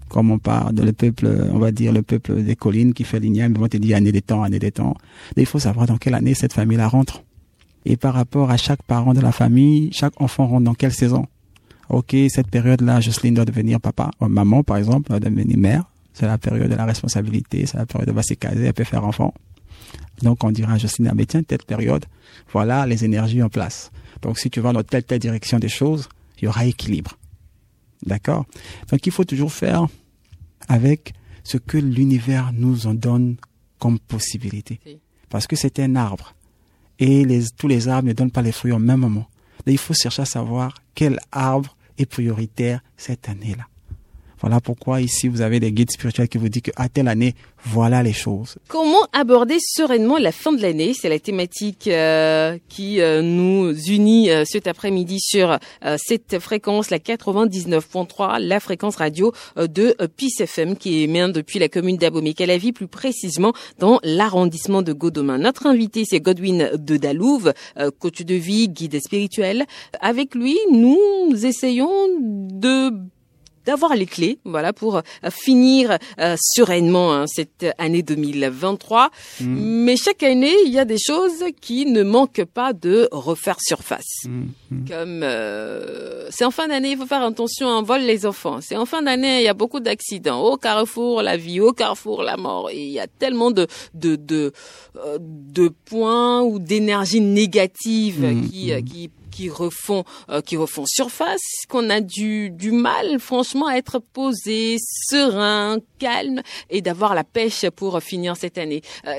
Comme on parle de le peuple, on va dire le peuple des collines qui fait l'igname, ils vont te dire année des temps, année des temps. il faut savoir dans quelle année cette famille-là rentre. Et par rapport à chaque parent de la famille, chaque enfant rentre dans quelle saison? Ok, cette période-là, Jocelyne doit devenir papa, ou maman par exemple, doit devenir mère. C'est la période de la responsabilité, c'est la période où elle va se caser, elle peut faire enfant. Donc on dira à ah, mais tiens, telle période, voilà les énergies en place. Donc si tu vas dans telle telle direction des choses, il y aura équilibre. D'accord? Donc il faut toujours faire avec ce que l'univers nous en donne comme possibilité. Parce que c'est un arbre. Et les, tous les arbres ne donnent pas les fruits au même moment. Donc il faut chercher à savoir quel arbre est prioritaire cette année-là. Voilà pourquoi ici vous avez des guides spirituels qui vous disent qu'à telle année, voilà les choses. Comment aborder sereinement la fin de l'année? C'est la thématique euh, qui euh, nous unit euh, cet après-midi sur cette fréquence, la 99.3, la fréquence radio de Peace FM qui émet depuis la commune d'Abomey-Calavi, plus précisément dans l'arrondissement de Godomain. Notre invité, c'est Godwin de Dalouve, coach de vie, guide spirituel. Avec lui, nous essayons de d'avoir les clés, voilà, pour euh, finir euh, sereinement hein, cette année 2023. Mm. Mais chaque année, il y a des choses qui ne manquent pas de refaire surface. Mm. Mm. Comme euh, c'est en fin d'année, il faut faire attention à un vol les enfants. C'est en fin d'année, il y a beaucoup d'accidents. Au carrefour, la vie. Au carrefour, la mort. Et il y a tellement de de de, de points ou d'énergie négative qui qui qui refont euh, qui refont surface, qu'on a du du mal franchement à être posé, serein, calme et d'avoir la pêche pour finir cette année. Euh,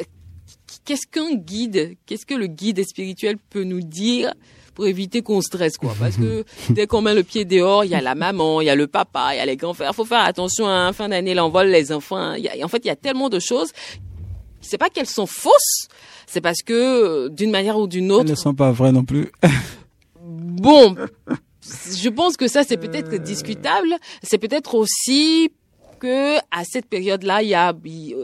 qu'est-ce qu'un guide, qu'est-ce que le guide spirituel peut nous dire pour éviter qu'on stresse quoi? Parce que dès qu'on met le pied dehors il y a la maman il y a le papa il y a les grands frères faut faire attention à un fin d'année l'envol les enfants y a, en fait il y a tellement de choses. C'est pas qu'elles sont fausses c'est parce que d'une manière ou d'une autre elles ne sont pas vraies non plus Bon, je pense que ça c'est peut-être discutable. C'est peut-être aussi que à cette période-là, il y a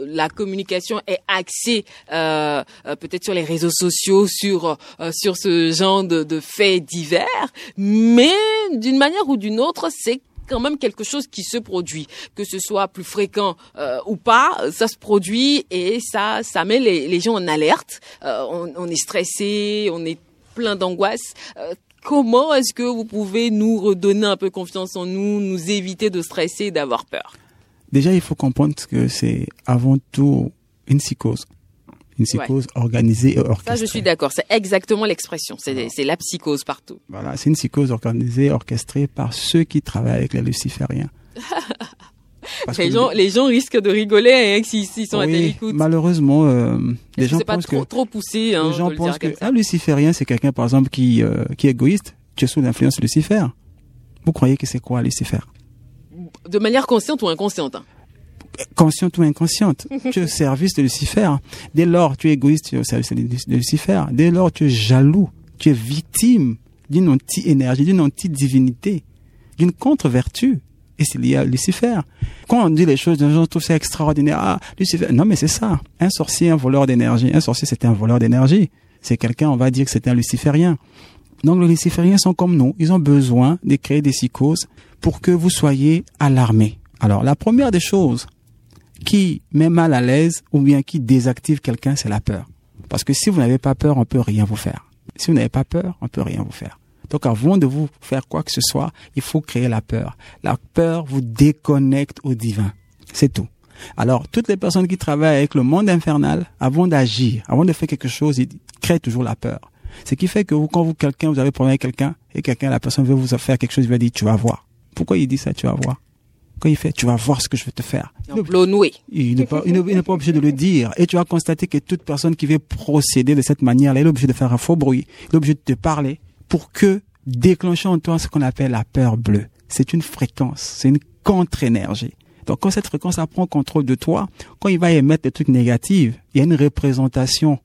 la communication est axée euh, euh, peut-être sur les réseaux sociaux, sur euh, sur ce genre de, de faits divers, mais d'une manière ou d'une autre, c'est quand même quelque chose qui se produit, que ce soit plus fréquent euh, ou pas, ça se produit et ça ça met les, les gens en alerte. Euh, on, on, est stressé, on est plein d'angoisse. Comment est-ce que vous pouvez nous redonner un peu confiance en nous, nous éviter de stresser et d'avoir peur? Déjà, il faut comprendre que c'est avant tout une psychose. Une psychose organisée et orchestrée. Ça, je suis d'accord. C'est exactement l'expression. C'est la psychose partout. Voilà, c'est une psychose organisée, et orchestrée par ceux qui travaillent avec les lucifériens. les, gens, les gens risquent de rigoler hein, s'ils sont à l'écoute. Malheureusement, euh, les gens pensent trop, que trop poussé. Hein, les gens pensent que un luciférien, c'est quelqu'un, par exemple, qui euh, qui est égoïste. Tu es sous l'influence de Lucifer. Vous croyez que c'est quoi Lucifer? De manière consciente ou inconsciente? Hein? Consciente ou inconsciente. tu es au service de Lucifer. Dès lors, tu es égoïste, tu es au service de Lucifer. Dès lors, tu es jaloux. Tu es victime d'une anti-énergie, d'une anti-divinité, d'une contre-vertu et c'est lié à Lucifer. Quand on dit les choses, les gens ça extraordinaire. Ah, Lucifer. Non, mais c'est ça. Un sorcier, un voleur d'énergie. Un sorcier, c'était un voleur d'énergie. C'est quelqu'un, on va dire que c'était un luciférien. Donc, les lucifériens sont comme nous. Ils ont besoin de créer des psychoses pour que vous soyez alarmés. Alors, la première des choses qui met mal à l'aise ou bien qui désactive quelqu'un, c'est la peur. Parce que si vous n'avez pas peur, on peut rien vous faire. Si vous n'avez pas peur, on peut rien vous faire. Donc avant de vous faire quoi que ce soit, il faut créer la peur. La peur vous déconnecte au divin. C'est tout. Alors, toutes les personnes qui travaillent avec le monde infernal, avant d'agir, avant de faire quelque chose, ils créent toujours la peur. Ce qui fait que vous, quand vous, quelqu'un, vous avez problème avec quelqu'un, et quelqu'un, la personne veut vous faire quelque chose, il va dire, tu vas voir. Pourquoi il dit ça, tu vas voir? quand il fait, tu vas voir ce que je vais te faire? Il n'est pas, pas obligé de le dire. Et tu vas constater que toute personne qui veut procéder de cette manière-là, elle est obligée de faire un faux bruit. Elle est obligée de te parler pour que déclencher en toi ce qu'on appelle la peur bleue. C'est une fréquence. C'est une contre-énergie. Donc quand cette fréquence prend contrôle de toi, quand il va émettre des trucs négatifs, il y a une représentation.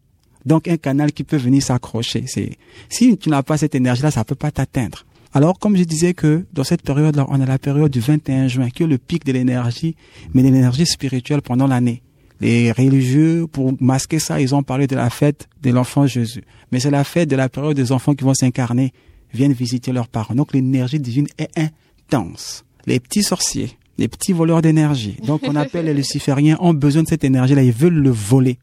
Donc un canal qui peut venir s'accrocher. C'est si tu n'as pas cette énergie-là, ça peut pas t'atteindre. Alors, comme je disais que dans cette période-là, on a la période du 21 juin, qui est le pic de l'énergie, mais de l'énergie spirituelle pendant l'année. Les religieux, pour masquer ça, ils ont parlé de la fête de l'enfant Jésus. Mais c'est la fête de la période des enfants qui vont s'incarner, viennent visiter leurs parents. Donc l'énergie divine est intense. Les petits sorciers, les petits voleurs d'énergie, donc on appelle les lucifériens, ont besoin de cette énergie-là, ils veulent le voler.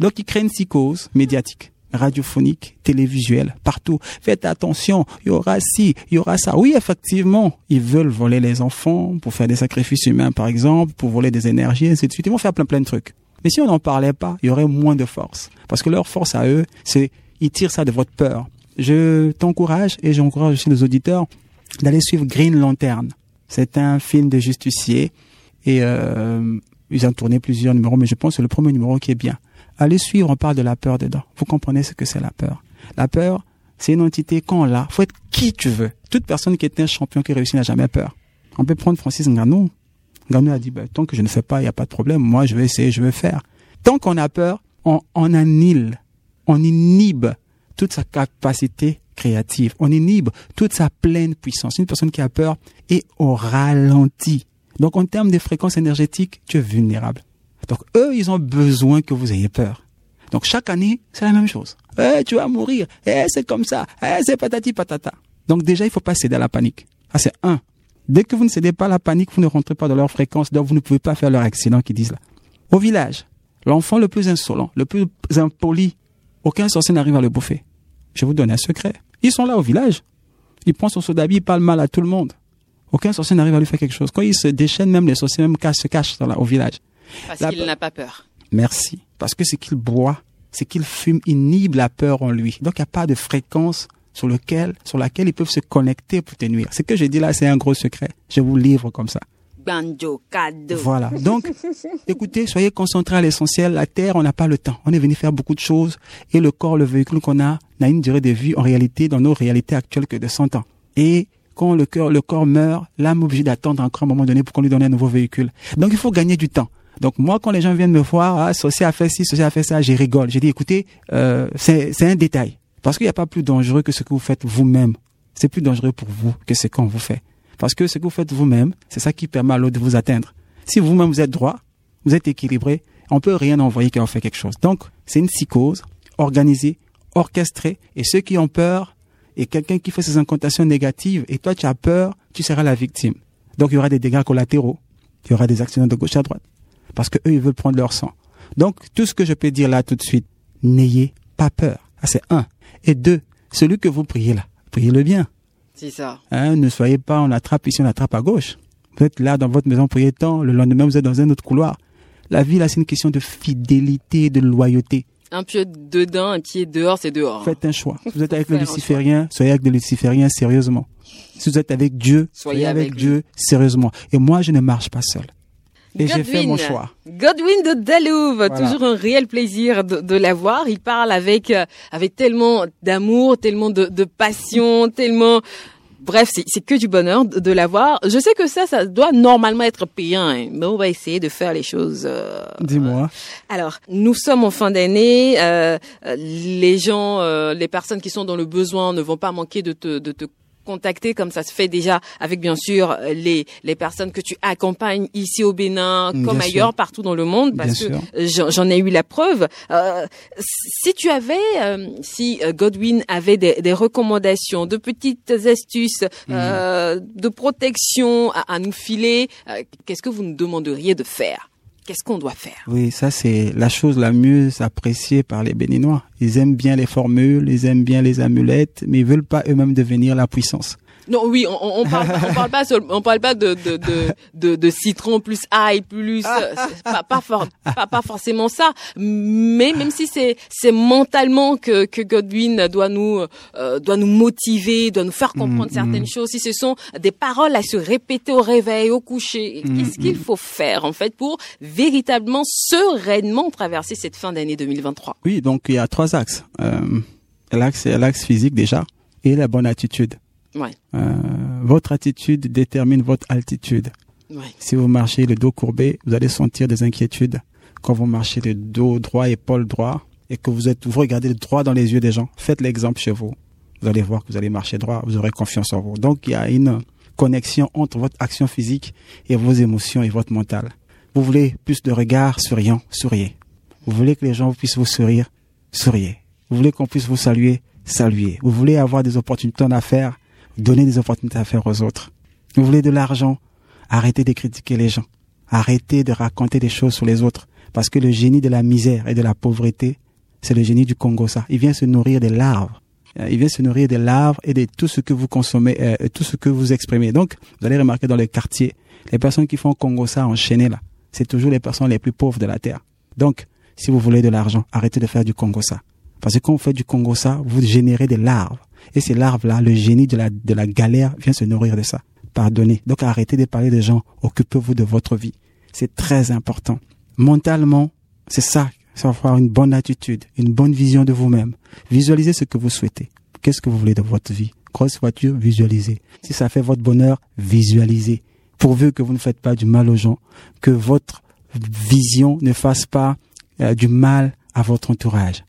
Donc ils créent une psychose médiatique radiophonique, télévisuel, partout. Faites attention, il y aura ci, il y aura ça. Oui, effectivement, ils veulent voler les enfants pour faire des sacrifices humains, par exemple, pour voler des énergies, ainsi de suite. Ils vont faire plein plein de trucs. Mais si on n'en parlait pas, il y aurait moins de force. Parce que leur force à eux, c'est, ils tirent ça de votre peur. Je t'encourage et j'encourage aussi les auditeurs d'aller suivre Green Lantern. C'est un film de justicier et euh, ils ont tourné plusieurs numéros, mais je pense que c'est le premier numéro qui est bien. Allez suivre, on parle de la peur dedans. Vous comprenez ce que c'est la peur. La peur, c'est une entité qu'on l'a. faut être qui tu veux. Toute personne qui est un champion qui réussit n'a jamais peur. On peut prendre Francis Ngannou. Ngannou a dit, bah, tant que je ne fais pas, il n'y a pas de problème. Moi, je vais essayer, je vais faire. Tant qu'on a peur, on, on annule, on inhibe toute sa capacité créative. On inhibe toute sa pleine puissance. Une personne qui a peur est au ralenti. Donc, en termes de fréquences énergétiques, tu es vulnérable. Donc eux, ils ont besoin que vous ayez peur. Donc chaque année, c'est la même chose. Eh, tu vas mourir. Eh, c'est comme ça. Eh, c'est patati patata. Donc déjà, il faut pas céder à la panique. Ah, c'est un. Dès que vous ne cédez pas à la panique, vous ne rentrez pas dans leur fréquence, donc vous ne pouvez pas faire leur accident qu'ils disent là. Au village, l'enfant le plus insolent, le plus impoli, aucun sorcier n'arrive à le bouffer. Je vous donne un secret. Ils sont là au village. Ils prennent son soda, ils parlent mal à tout le monde. Aucun sorcier n'arrive à lui faire quelque chose. Quand ils se déchaînent, même les sorciers même se cachent au village. Parce qu'il n'a pas peur. Merci. Parce que ce qu'il boit, ce qu'il fume inhibe la peur en lui. Donc il n'y a pas de fréquence sur, lequel, sur laquelle ils peuvent se connecter pour te nuire. Ce que je dis là, c'est un gros secret. Je vous livre comme ça. Banjo, cadeau. Voilà. Donc, écoutez, soyez concentrés à l'essentiel. La Terre, on n'a pas le temps. On est venu faire beaucoup de choses et le corps, le véhicule qu'on a, n'a une durée de vie en réalité, dans nos réalités actuelles que de 100 ans. Et quand le cœur, le corps meurt, l'âme est obligée d'attendre encore un moment donné pour qu'on lui donne un nouveau véhicule. Donc, il faut gagner du temps. Donc moi, quand les gens viennent me voir, ah, Ceci a fait ci, Ceci a fait ça, j'ai rigole. J'ai dit, écoutez, euh, c'est un détail. Parce qu'il n'y a pas plus dangereux que ce que vous faites vous-même. C'est plus dangereux pour vous que ce qu'on vous fait. Parce que ce que vous faites vous-même, c'est ça qui permet à l'autre de vous atteindre. Si vous-même vous êtes droit, vous êtes équilibré, on peut rien envoyer qui a fait quelque chose. Donc, c'est une psychose organisée, orchestrée, et ceux qui ont peur, et quelqu'un qui fait ces incantations négatives, et toi tu as peur, tu seras la victime. Donc il y aura des dégâts collatéraux, il y aura des accidents de gauche à droite parce que eux ils veulent prendre leur sang. Donc tout ce que je peux dire là tout de suite, n'ayez pas peur. Ah, c'est un. Et deux, celui que vous priez là, priez-le bien. C'est ça. Hein, ne soyez pas on attrape ici, on attrape à gauche. Vous êtes là dans votre maison, priez tant, le lendemain vous êtes dans un autre couloir. La vie là, c'est une question de fidélité, de loyauté. Un pied dedans, un pied dehors, c'est dehors. Faites un choix. Si vous êtes avec le luciférien, soyez avec le luciférien sérieusement. Si vous êtes avec Dieu, soyez, avec Dieu sérieusement. Et moi, je ne marche pas seul. Et j'ai fait mon choix. Godwin de Dalouve, toujours un réel plaisir de, de l'avoir. Il parle avec euh, avec tellement d'amour, tellement de, de passion, tellement Bref, c'est que du bonheur de, l'avoir. Je sais que ça, ça doit normalement être payant, hein, mais on va essayer de faire les choses. Euh, Dis-moi. alors, nous sommes en fin d'année. Euh, les gens, euh, les personnes qui sont dans le besoin ne vont pas manquer de te, de te contacter comme ça se fait déjà avec bien sûr les les personnes que tu accompagnes ici au Bénin comme ailleurs partout dans le monde parce que j'en ai eu la preuve. Euh, si tu avais euh, si euh, Godwin avait des, des, recommandations de petites astuces euh, de protection à, à nous filer qu'est-ce que vous nous demanderiez de faire? Qu'est-ce qu'on doit faire? Oui, ça c'est la chose la mieux appréciée par les Béninois. Ils aiment bien les formules, ils aiment bien les amulettes, mais ils veulent pas eux-mêmes devenir la puissance. Non, oui, on, on parle, on parle pas, on parle pas de de, de de, citron plus ail plus pas pas, pas, pas forcément ça, mais même si c'est c'est mentalement que que Godwin doit nous euh, doit nous motiver, doit nous faire comprendre mm, certaines mm. choses. Si ce sont des paroles à se répéter au réveil, au coucher, mm, qu'est-ce qu'il faut faire en fait pour véritablement sereinement traverser cette fin d'année 2023 Oui, donc il y a trois axes. Euh, l'axe l'axe physique déjà et la bonne attitude. Ouais. Euh, votre attitude détermine votre altitude. Ouais. Si vous marchez le dos courbé, vous allez sentir des inquiétudes. Quand vous marchez le dos droit, épaule droit, et que vous êtes, vous regardez droit dans les yeux des gens, faites l'exemple chez vous. Vous allez voir que vous allez marcher droit, vous aurez confiance en vous. Donc, il y a une connexion entre votre action physique et vos émotions et votre mental. Vous voulez plus de regards souriants, souriez. Vous voulez que les gens puissent vous sourire, souriez. Vous voulez qu'on puisse vous saluer, saluez. Vous voulez avoir des opportunités en affaires, donnez des opportunités à faire aux autres. Vous voulez de l'argent, arrêtez de critiquer les gens. Arrêtez de raconter des choses sur les autres. Parce que le génie de la misère et de la pauvreté, c'est le génie du Congo, ça. Il vient se nourrir des larves. Euh, il vient se nourrir des larves et de tout ce que vous consommez, euh, tout ce que vous exprimez. Donc, vous allez remarquer dans les quartiers, les personnes qui font Congo ça là, c'est toujours les personnes les plus pauvres de la terre. Donc, si vous voulez de l'argent, arrêtez de faire du Congo ça. Parce que quand vous faites du Congo ça, vous générez des larves. Et ces larves-là, le génie de la, de la galère vient se nourrir de ça. Pardonnez. Donc arrêtez de parler des gens. Occupez-vous de votre vie. C'est très important. Mentalement, c'est ça. Ça va avoir une bonne attitude, une bonne vision de vous-même. Visualisez ce que vous souhaitez. Qu'est-ce que vous voulez de votre vie? Grosse voiture, visualisez. Si ça fait votre bonheur, visualisez. Pourvu que vous ne faites pas du mal aux gens, que votre vision ne fasse pas euh, du mal à votre entourage.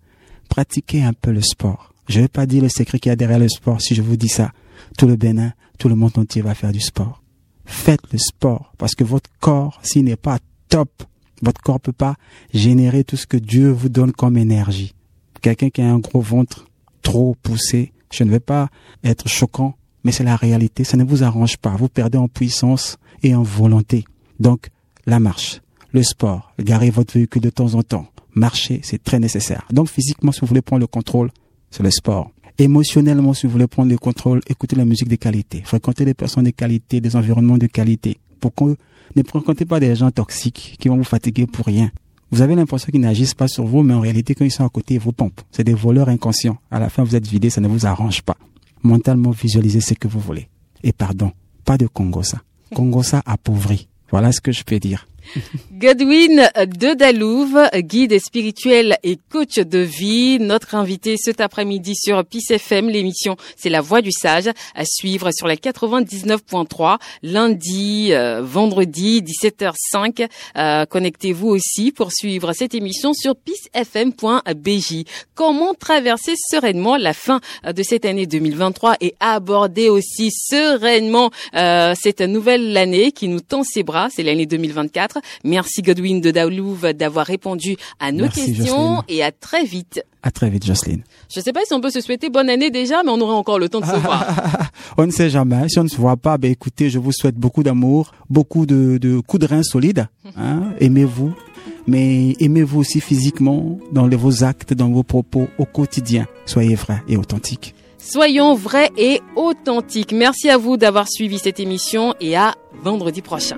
Pratiquez un peu le sport. Je ne vais pas dire le secret qu'il y a derrière le sport. Si je vous dis ça, tout le Bénin, tout le monde entier va faire du sport. Faites le sport parce que votre corps, s'il n'est pas top, votre corps peut pas générer tout ce que Dieu vous donne comme énergie. Quelqu'un qui a un gros ventre trop poussé, je ne vais pas être choquant, mais c'est la réalité. Ça ne vous arrange pas. Vous perdez en puissance et en volonté. Donc, la marche, le sport, garez votre véhicule de temps en temps. Marcher, c'est très nécessaire. Donc, physiquement, si vous voulez prendre le contrôle, c'est le sport. Émotionnellement, si vous voulez prendre le contrôle, écoutez la musique de qualité, fréquentez des personnes de qualité, des environnements de qualité. Pourquoi ne fréquentez pas des gens toxiques qui vont vous fatiguer pour rien. Vous avez l'impression qu'ils n'agissent pas sur vous, mais en réalité, quand ils sont à côté, ils vous pompent. C'est des voleurs inconscients. À la fin, vous êtes vidé, ça ne vous arrange pas. Mentalement, visualisez ce que vous voulez. Et pardon, pas de Congosa. Congosa appauvri. Voilà ce que je peux dire. Godwin de Dalouve, guide spirituel et coach de vie, notre invité cet après-midi sur PIS FM. L'émission, c'est La Voix du Sage, à suivre sur la 99.3, lundi, euh, vendredi, 17h05. Euh, connectez-vous aussi pour suivre cette émission sur pisfm.bj. Comment traverser sereinement la fin de cette année 2023 et aborder aussi sereinement euh, cette nouvelle année qui nous tend ses bras, c'est l'année 2024 Merci Godwin de Daoulouve d'avoir répondu à nos questions et à très vite. À très vite, Jocelyne. Je ne sais pas si on peut se souhaiter bonne année déjà, mais on aura encore le temps de se voir. on ne sait jamais. Si on ne se voit pas, ben écoutez, je vous souhaite beaucoup d'amour, beaucoup de, de coups de rein solides. Hein. Aimez-vous, mais aimez-vous aussi physiquement dans vos actes, dans vos propos au quotidien. Soyez vrai et authentique. Soyons vrais et authentiques. Merci à vous d'avoir suivi cette émission et à vendredi prochain.